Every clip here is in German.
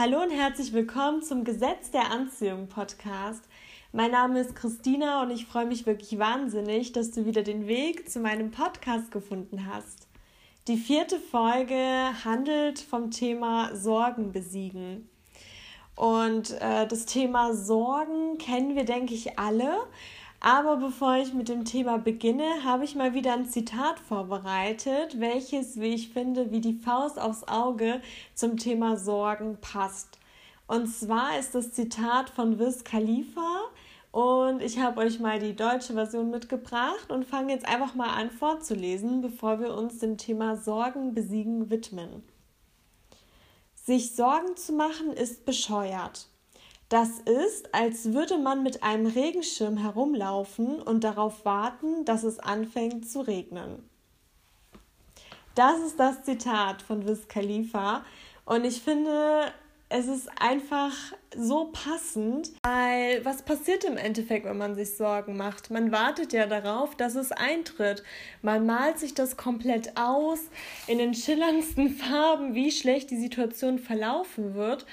Hallo und herzlich willkommen zum Gesetz der Anziehung Podcast. Mein Name ist Christina und ich freue mich wirklich wahnsinnig, dass du wieder den Weg zu meinem Podcast gefunden hast. Die vierte Folge handelt vom Thema Sorgen besiegen. Und äh, das Thema Sorgen kennen wir, denke ich, alle. Aber bevor ich mit dem Thema beginne, habe ich mal wieder ein Zitat vorbereitet, welches, wie ich finde, wie die Faust aufs Auge zum Thema Sorgen passt. Und zwar ist das Zitat von Wiz Khalifa und ich habe euch mal die deutsche Version mitgebracht und fange jetzt einfach mal an vorzulesen, bevor wir uns dem Thema Sorgen besiegen widmen. Sich Sorgen zu machen ist bescheuert. Das ist, als würde man mit einem Regenschirm herumlaufen und darauf warten, dass es anfängt zu regnen. Das ist das Zitat von Wiz Khalifa und ich finde, es ist einfach so passend, weil was passiert im Endeffekt, wenn man sich Sorgen macht? Man wartet ja darauf, dass es eintritt. Man malt sich das komplett aus in den schillerndsten Farben, wie schlecht die Situation verlaufen wird.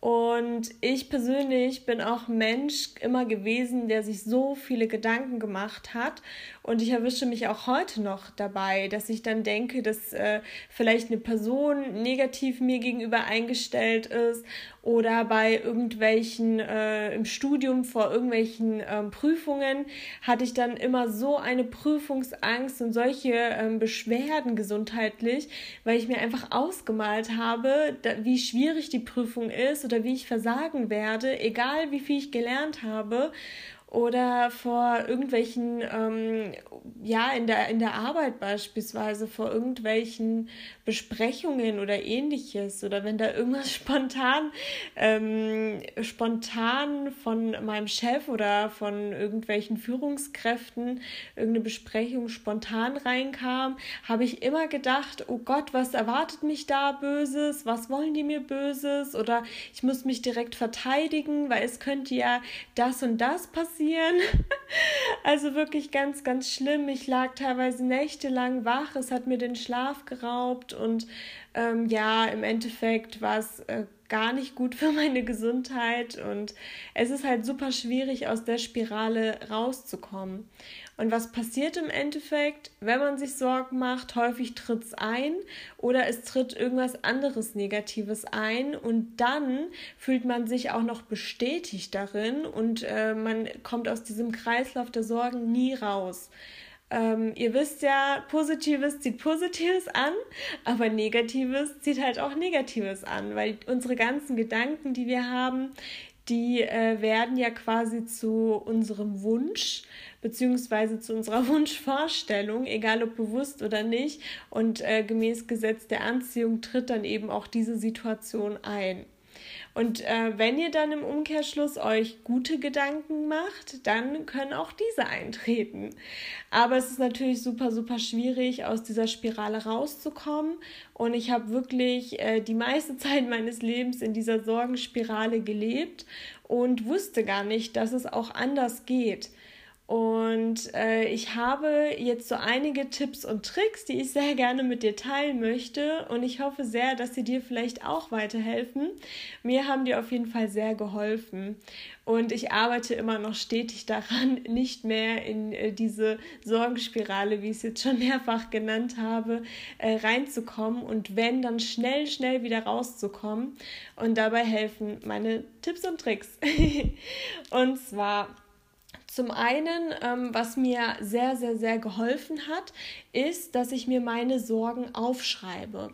Und ich persönlich bin auch Mensch immer gewesen, der sich so viele Gedanken gemacht hat. Und ich erwische mich auch heute noch dabei, dass ich dann denke, dass äh, vielleicht eine Person negativ mir gegenüber eingestellt ist oder bei irgendwelchen äh, im Studium vor irgendwelchen ähm, Prüfungen hatte ich dann immer so eine Prüfungsangst und solche ähm, Beschwerden gesundheitlich, weil ich mir einfach ausgemalt habe, da, wie schwierig die Prüfung ist oder wie ich versagen werde, egal wie viel ich gelernt habe oder vor irgendwelchen, ähm, ja, in der, in der Arbeit beispielsweise, vor irgendwelchen Besprechungen oder ähnliches. Oder wenn da irgendwas spontan, ähm, spontan von meinem Chef oder von irgendwelchen Führungskräften irgendeine Besprechung spontan reinkam, habe ich immer gedacht, oh Gott, was erwartet mich da Böses, was wollen die mir Böses? Oder ich muss mich direkt verteidigen, weil es könnte ja das und das passieren passieren. Also wirklich ganz, ganz schlimm. Ich lag teilweise nächtelang wach. Es hat mir den Schlaf geraubt und ähm, ja, im Endeffekt war es äh, gar nicht gut für meine Gesundheit und es ist halt super schwierig, aus der Spirale rauszukommen. Und was passiert im Endeffekt, wenn man sich Sorgen macht? Häufig tritt es ein oder es tritt irgendwas anderes Negatives ein und dann fühlt man sich auch noch bestätigt darin und äh, man kommt aus diesem Kreislauf der Sorgen nie raus. Ähm, ihr wisst ja, Positives zieht Positives an, aber Negatives zieht halt auch Negatives an, weil unsere ganzen Gedanken, die wir haben, die äh, werden ja quasi zu unserem Wunsch beziehungsweise zu unserer Wunschvorstellung, egal ob bewusst oder nicht. Und äh, gemäß Gesetz der Anziehung tritt dann eben auch diese Situation ein. Und äh, wenn ihr dann im Umkehrschluss euch gute Gedanken macht, dann können auch diese eintreten. Aber es ist natürlich super, super schwierig, aus dieser Spirale rauszukommen. Und ich habe wirklich äh, die meiste Zeit meines Lebens in dieser Sorgenspirale gelebt und wusste gar nicht, dass es auch anders geht. Und äh, ich habe jetzt so einige Tipps und Tricks, die ich sehr gerne mit dir teilen möchte. Und ich hoffe sehr, dass sie dir vielleicht auch weiterhelfen. Mir haben die auf jeden Fall sehr geholfen. Und ich arbeite immer noch stetig daran, nicht mehr in äh, diese Sorgenspirale, wie ich es jetzt schon mehrfach genannt habe, äh, reinzukommen. Und wenn, dann schnell, schnell wieder rauszukommen. Und dabei helfen meine Tipps und Tricks. und zwar zum einen, ähm, was mir sehr, sehr, sehr geholfen hat, ist, dass ich mir meine Sorgen aufschreibe.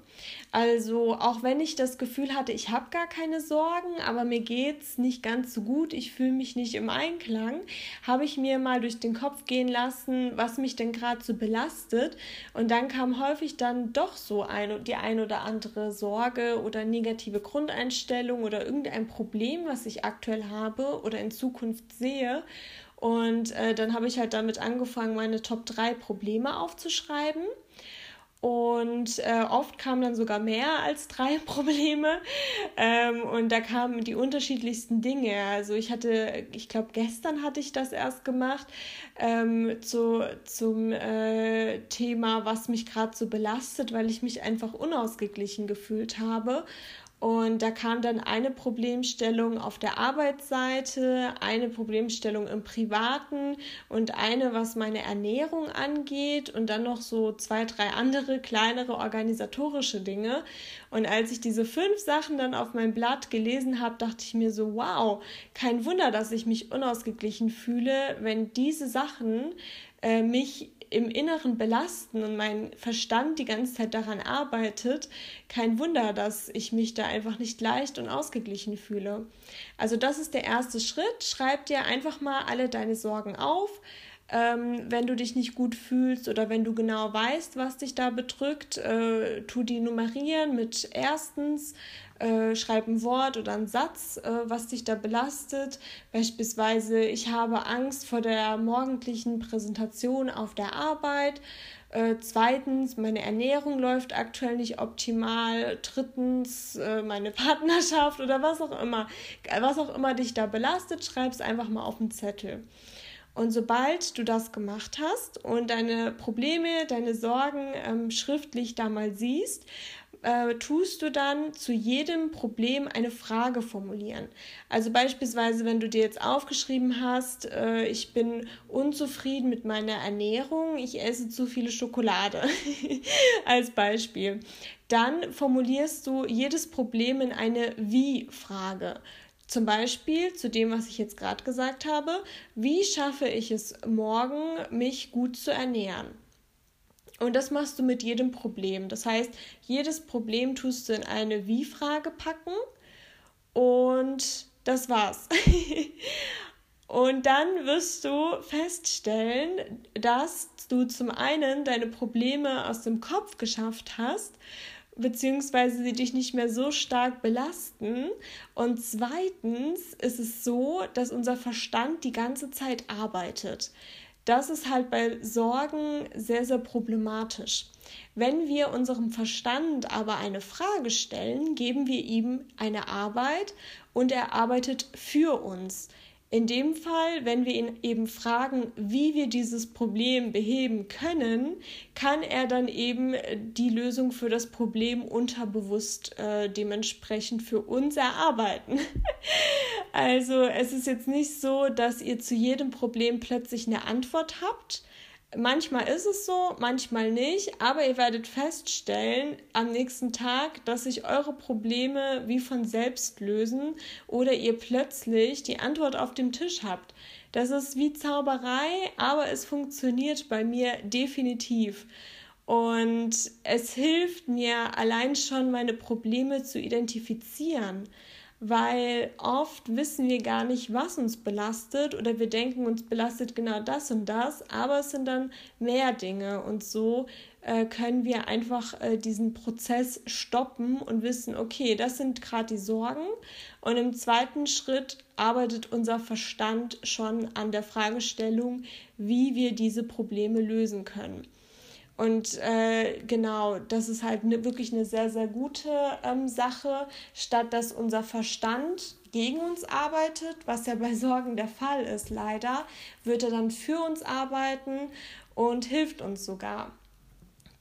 Also auch wenn ich das Gefühl hatte, ich habe gar keine Sorgen, aber mir geht es nicht ganz so gut, ich fühle mich nicht im Einklang, habe ich mir mal durch den Kopf gehen lassen, was mich denn gerade so belastet. Und dann kam häufig dann doch so ein, die ein oder andere Sorge oder negative Grundeinstellung oder irgendein Problem, was ich aktuell habe oder in Zukunft sehe. Und äh, dann habe ich halt damit angefangen, meine Top 3 Probleme aufzuschreiben. Und äh, oft kamen dann sogar mehr als drei Probleme. Ähm, und da kamen die unterschiedlichsten Dinge. Also ich hatte, ich glaube, gestern hatte ich das erst gemacht ähm, zu, zum äh, Thema, was mich gerade so belastet, weil ich mich einfach unausgeglichen gefühlt habe. Und da kam dann eine Problemstellung auf der Arbeitsseite, eine Problemstellung im Privaten und eine, was meine Ernährung angeht und dann noch so zwei, drei andere kleinere organisatorische Dinge. Und als ich diese fünf Sachen dann auf meinem Blatt gelesen habe, dachte ich mir so, wow, kein Wunder, dass ich mich unausgeglichen fühle, wenn diese Sachen äh, mich im Inneren belasten und mein Verstand die ganze Zeit daran arbeitet, kein Wunder, dass ich mich da einfach nicht leicht und ausgeglichen fühle. Also das ist der erste Schritt. Schreib dir einfach mal alle deine Sorgen auf. Ähm, wenn du dich nicht gut fühlst oder wenn du genau weißt, was dich da bedrückt, äh, tu die nummerieren mit erstens, äh, schreib ein Wort oder einen Satz, äh, was dich da belastet. Beispielsweise, ich habe Angst vor der morgendlichen Präsentation auf der Arbeit. Äh, zweitens, meine Ernährung läuft aktuell nicht optimal. Drittens, äh, meine Partnerschaft oder was auch immer. Was auch immer dich da belastet, schreib es einfach mal auf den Zettel. Und sobald du das gemacht hast und deine Probleme, deine Sorgen ähm, schriftlich da mal siehst, äh, tust du dann zu jedem Problem eine Frage formulieren. Also beispielsweise, wenn du dir jetzt aufgeschrieben hast, äh, ich bin unzufrieden mit meiner Ernährung, ich esse zu viele Schokolade als Beispiel, dann formulierst du jedes Problem in eine Wie-Frage. Zum Beispiel zu dem, was ich jetzt gerade gesagt habe, wie schaffe ich es morgen, mich gut zu ernähren? Und das machst du mit jedem Problem. Das heißt, jedes Problem tust du in eine Wie-Frage packen und das war's. und dann wirst du feststellen, dass du zum einen deine Probleme aus dem Kopf geschafft hast, beziehungsweise sie dich nicht mehr so stark belasten. Und zweitens ist es so, dass unser Verstand die ganze Zeit arbeitet. Das ist halt bei Sorgen sehr, sehr problematisch. Wenn wir unserem Verstand aber eine Frage stellen, geben wir ihm eine Arbeit und er arbeitet für uns. In dem Fall, wenn wir ihn eben fragen, wie wir dieses Problem beheben können, kann er dann eben die Lösung für das Problem unterbewusst äh, dementsprechend für uns erarbeiten. also es ist jetzt nicht so, dass ihr zu jedem Problem plötzlich eine Antwort habt, Manchmal ist es so, manchmal nicht, aber ihr werdet feststellen am nächsten Tag, dass sich eure Probleme wie von selbst lösen oder ihr plötzlich die Antwort auf dem Tisch habt. Das ist wie Zauberei, aber es funktioniert bei mir definitiv. Und es hilft mir allein schon, meine Probleme zu identifizieren weil oft wissen wir gar nicht, was uns belastet oder wir denken, uns belastet genau das und das, aber es sind dann mehr Dinge und so äh, können wir einfach äh, diesen Prozess stoppen und wissen, okay, das sind gerade die Sorgen und im zweiten Schritt arbeitet unser Verstand schon an der Fragestellung, wie wir diese Probleme lösen können. Und äh, genau, das ist halt ne, wirklich eine sehr, sehr gute ähm, Sache, statt dass unser Verstand gegen uns arbeitet, was ja bei Sorgen der Fall ist, leider, wird er dann für uns arbeiten und hilft uns sogar.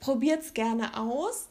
Probiert es gerne aus.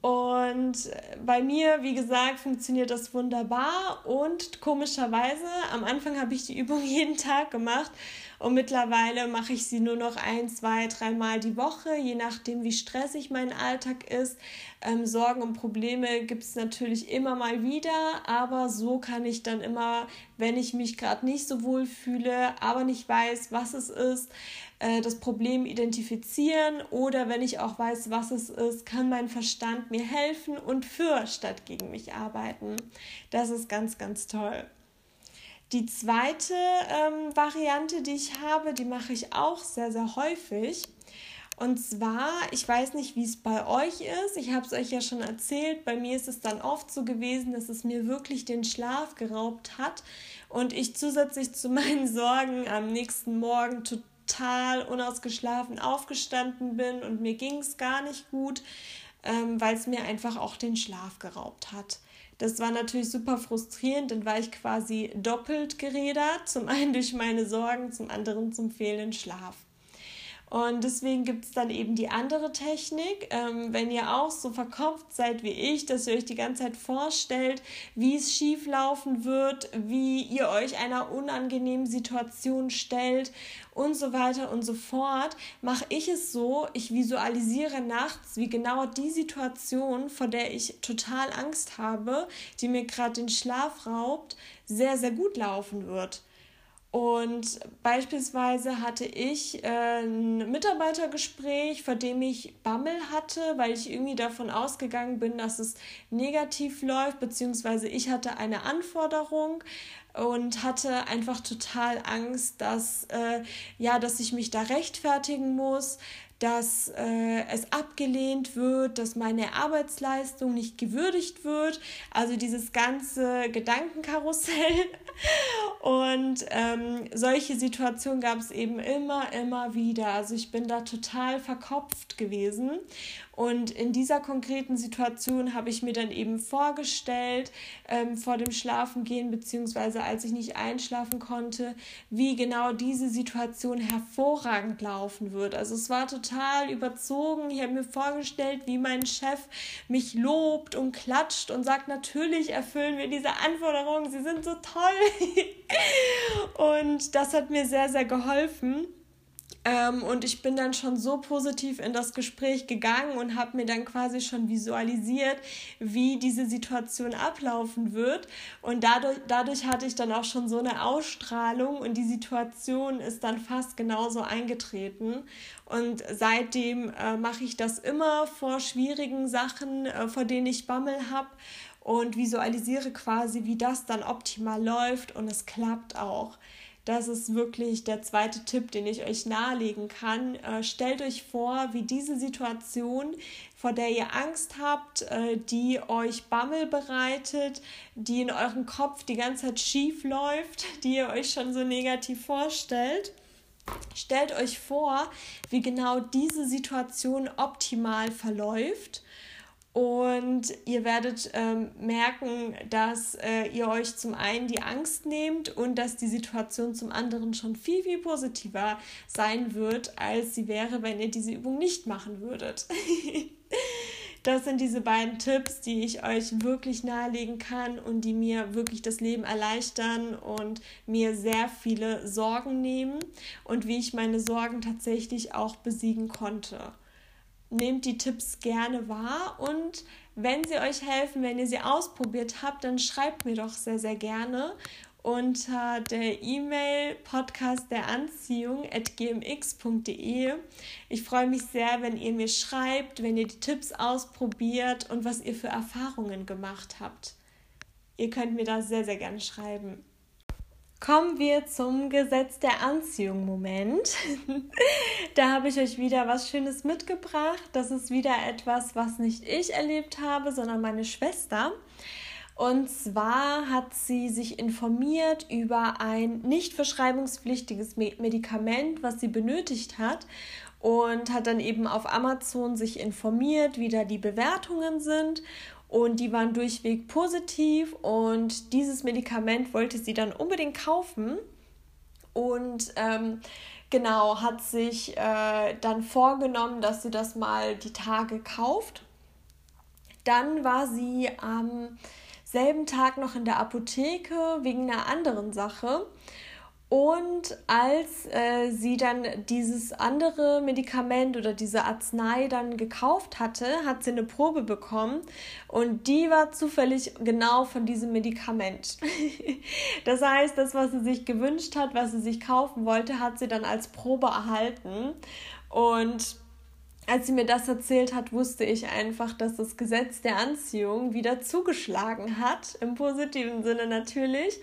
Und bei mir, wie gesagt, funktioniert das wunderbar. Und komischerweise, am Anfang habe ich die Übung jeden Tag gemacht und mittlerweile mache ich sie nur noch ein, zwei, dreimal die Woche, je nachdem, wie stressig mein Alltag ist. Ähm, Sorgen und Probleme gibt es natürlich immer mal wieder, aber so kann ich dann immer, wenn ich mich gerade nicht so wohl fühle, aber nicht weiß, was es ist, äh, das Problem identifizieren oder wenn ich auch weiß, was es ist, kann mein Verstand mir helfen und für statt gegen mich arbeiten. Das ist ganz, ganz toll. Die zweite ähm, Variante, die ich habe, die mache ich auch sehr, sehr häufig. Und zwar, ich weiß nicht, wie es bei euch ist. Ich habe es euch ja schon erzählt. Bei mir ist es dann oft so gewesen, dass es mir wirklich den Schlaf geraubt hat und ich zusätzlich zu meinen Sorgen am nächsten Morgen total unausgeschlafen aufgestanden bin und mir ging es gar nicht gut, ähm, weil es mir einfach auch den Schlaf geraubt hat. Das war natürlich super frustrierend, dann war ich quasi doppelt gerädert. Zum einen durch meine Sorgen, zum anderen zum fehlenden Schlaf. Und deswegen gibt es dann eben die andere Technik. Ähm, wenn ihr auch so verkopft seid wie ich, dass ihr euch die ganze Zeit vorstellt, wie es schief laufen wird, wie ihr euch einer unangenehmen Situation stellt und so weiter und so fort, mache ich es so, ich visualisiere nachts, wie genau die Situation, vor der ich total Angst habe, die mir gerade den Schlaf raubt, sehr, sehr gut laufen wird. Und beispielsweise hatte ich äh, ein Mitarbeitergespräch, vor dem ich Bammel hatte, weil ich irgendwie davon ausgegangen bin, dass es negativ läuft, beziehungsweise ich hatte eine Anforderung und hatte einfach total Angst, dass, äh, ja, dass ich mich da rechtfertigen muss, dass äh, es abgelehnt wird, dass meine Arbeitsleistung nicht gewürdigt wird. Also dieses ganze Gedankenkarussell. Und ähm, solche Situationen gab es eben immer, immer wieder. Also ich bin da total verkopft gewesen. Und in dieser konkreten Situation habe ich mir dann eben vorgestellt, ähm, vor dem Schlafengehen, beziehungsweise als ich nicht einschlafen konnte, wie genau diese Situation hervorragend laufen wird. Also es war total überzogen. Ich habe mir vorgestellt, wie mein Chef mich lobt und klatscht und sagt, natürlich erfüllen wir diese Anforderungen, sie sind so toll. und das hat mir sehr, sehr geholfen. Ähm, und ich bin dann schon so positiv in das Gespräch gegangen und habe mir dann quasi schon visualisiert, wie diese Situation ablaufen wird. Und dadurch, dadurch hatte ich dann auch schon so eine Ausstrahlung und die Situation ist dann fast genauso eingetreten. Und seitdem äh, mache ich das immer vor schwierigen Sachen, äh, vor denen ich Bammel habe und visualisiere quasi, wie das dann optimal läuft und es klappt auch. Das ist wirklich der zweite Tipp, den ich euch nahelegen kann. Äh, stellt euch vor, wie diese Situation, vor der ihr Angst habt, äh, die euch Bammel bereitet, die in eurem Kopf die ganze Zeit schief läuft, die ihr euch schon so negativ vorstellt. Stellt euch vor, wie genau diese Situation optimal verläuft und ihr werdet ähm, merken, dass äh, ihr euch zum einen die Angst nehmt und dass die Situation zum anderen schon viel, viel positiver sein wird, als sie wäre, wenn ihr diese Übung nicht machen würdet. das sind diese beiden Tipps, die ich euch wirklich nahelegen kann und die mir wirklich das Leben erleichtern und mir sehr viele Sorgen nehmen und wie ich meine Sorgen tatsächlich auch besiegen konnte nehmt die Tipps gerne wahr und wenn sie euch helfen, wenn ihr sie ausprobiert habt, dann schreibt mir doch sehr, sehr gerne unter der E-Mail podcast der Anziehung at gmx.de. Ich freue mich sehr, wenn ihr mir schreibt, wenn ihr die Tipps ausprobiert und was ihr für Erfahrungen gemacht habt. Ihr könnt mir da sehr, sehr gerne schreiben. Kommen wir zum Gesetz der Anziehung Moment. da habe ich euch wieder was Schönes mitgebracht. Das ist wieder etwas, was nicht ich erlebt habe, sondern meine Schwester. Und zwar hat sie sich informiert über ein nicht verschreibungspflichtiges Medikament, was sie benötigt hat und hat dann eben auf Amazon sich informiert, wie da die Bewertungen sind und die waren durchweg positiv und dieses Medikament wollte sie dann unbedingt kaufen und ähm, genau hat sich äh, dann vorgenommen, dass sie das mal die Tage kauft. Dann war sie am selben Tag noch in der Apotheke wegen einer anderen Sache und als äh, sie dann dieses andere Medikament oder diese Arznei dann gekauft hatte, hat sie eine Probe bekommen und die war zufällig genau von diesem Medikament. das heißt, das, was sie sich gewünscht hat, was sie sich kaufen wollte, hat sie dann als Probe erhalten. Und als sie mir das erzählt hat, wusste ich einfach, dass das Gesetz der Anziehung wieder zugeschlagen hat, im positiven Sinne natürlich.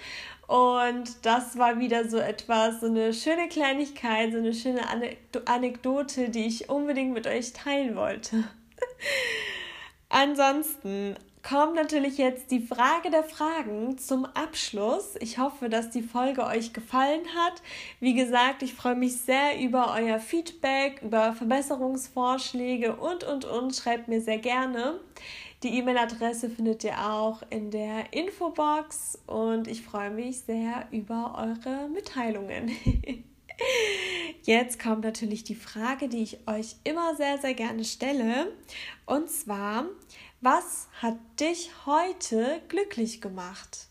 Und das war wieder so etwas, so eine schöne Kleinigkeit, so eine schöne Anekdote, die ich unbedingt mit euch teilen wollte. Ansonsten kommt natürlich jetzt die Frage der Fragen zum Abschluss. Ich hoffe, dass die Folge euch gefallen hat. Wie gesagt, ich freue mich sehr über euer Feedback, über Verbesserungsvorschläge und, und, und. Schreibt mir sehr gerne. Die E-Mail-Adresse findet ihr auch in der Infobox und ich freue mich sehr über eure Mitteilungen. Jetzt kommt natürlich die Frage, die ich euch immer sehr, sehr gerne stelle. Und zwar, was hat dich heute glücklich gemacht?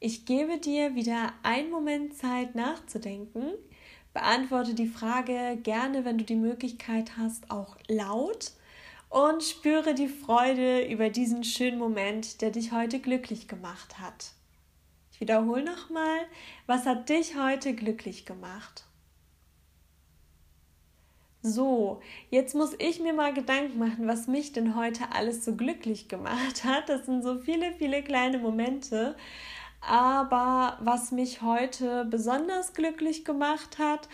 Ich gebe dir wieder einen Moment Zeit nachzudenken. Beantworte die Frage gerne, wenn du die Möglichkeit hast, auch laut und spüre die Freude über diesen schönen Moment, der dich heute glücklich gemacht hat. Ich wiederhole nochmal, was hat dich heute glücklich gemacht? So, jetzt muss ich mir mal Gedanken machen, was mich denn heute alles so glücklich gemacht hat. Das sind so viele, viele kleine Momente. Aber was mich heute besonders glücklich gemacht hat,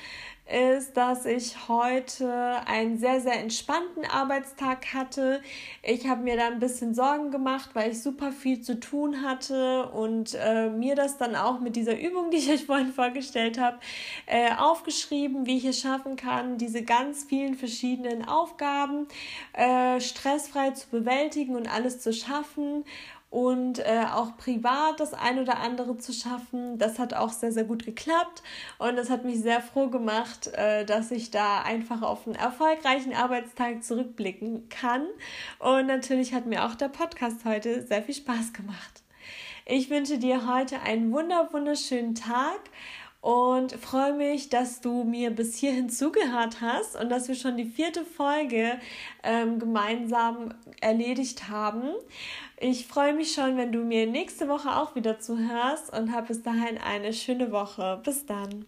ist, dass ich heute einen sehr, sehr entspannten Arbeitstag hatte. Ich habe mir da ein bisschen Sorgen gemacht, weil ich super viel zu tun hatte und äh, mir das dann auch mit dieser Übung, die ich euch vorhin vorgestellt habe, äh, aufgeschrieben, wie ich es schaffen kann, diese ganz vielen verschiedenen Aufgaben äh, stressfrei zu bewältigen und alles zu schaffen und äh, auch privat das ein oder andere zu schaffen. Das hat auch sehr, sehr gut geklappt und das hat mich sehr froh gemacht, äh, dass ich da einfach auf einen erfolgreichen Arbeitstag zurückblicken kann. Und natürlich hat mir auch der Podcast heute sehr viel Spaß gemacht. Ich wünsche dir heute einen wunder wunderschönen Tag und freue mich, dass du mir bis hierhin zugehört hast und dass wir schon die vierte Folge ähm, gemeinsam erledigt haben. Ich freue mich schon, wenn du mir nächste Woche auch wieder zuhörst und hab bis dahin eine schöne Woche. Bis dann.